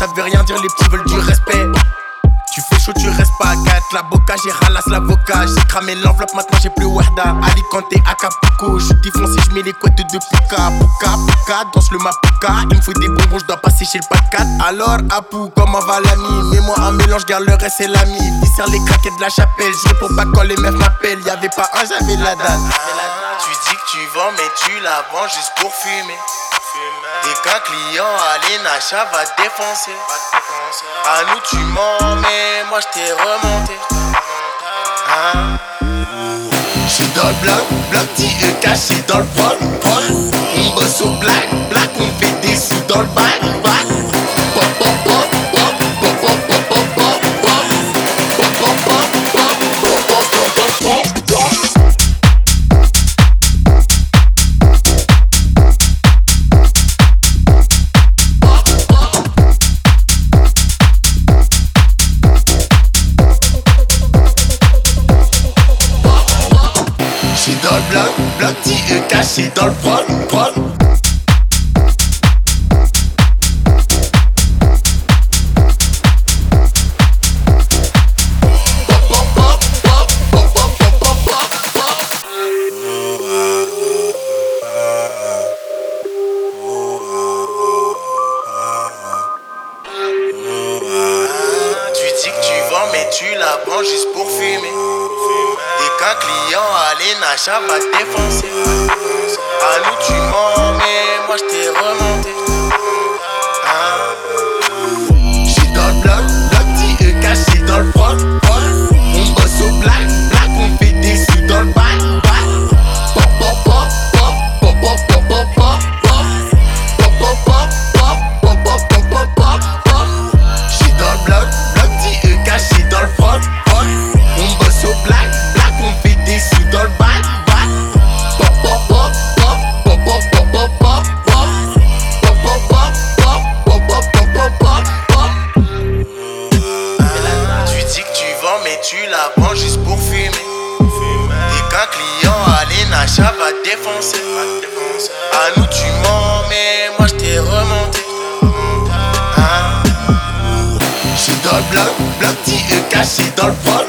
ça veut rien dire, les petits veulent du respect. Tu fais chaud, tu restes pas 4. La boca, j'ai ralasse l'avocat. J'ai cramé l'enveloppe, maintenant j'ai plus Werda. Alicante, Acapulco. Je suis défoncé, je mets les couettes de Puka. Puka, Puka, danse le Mapuka. Il me faut des bonbons, je dois passer chez le pas 4. Alors, Apu, comment va l'ami? Mets-moi un mélange, garde le reste, c'est l'ami. Viscère les craquettes de la chapelle. Je pour pas quand les meufs m'appellent. Y'avait pas un, j'avais la date. Tu dis que tu vends, mais tu la vends juste pour fumer. Et qu'un client à Nacha va défoncer. À nous tu mens, mais moi je t'ai remonté. Hein? J'suis dans le bloc, bloc est caché dans le vol, On bosse au black, black, on fait des sous dans le bac, dans le bloc, est caché dans le prod. Tu dis que tu vends, mais tu la vends juste pour fumer. Qu'un client à l'Enacha va défoncer. À tu mens, mais moi je t'ai tu la vends juste pour fumer. Et qu'un client à l'Enacha va défoncer. À nous tu mens, mais moi je t'ai remonté. Hein? J'suis dans le bloc, bloc est caché dans le vol,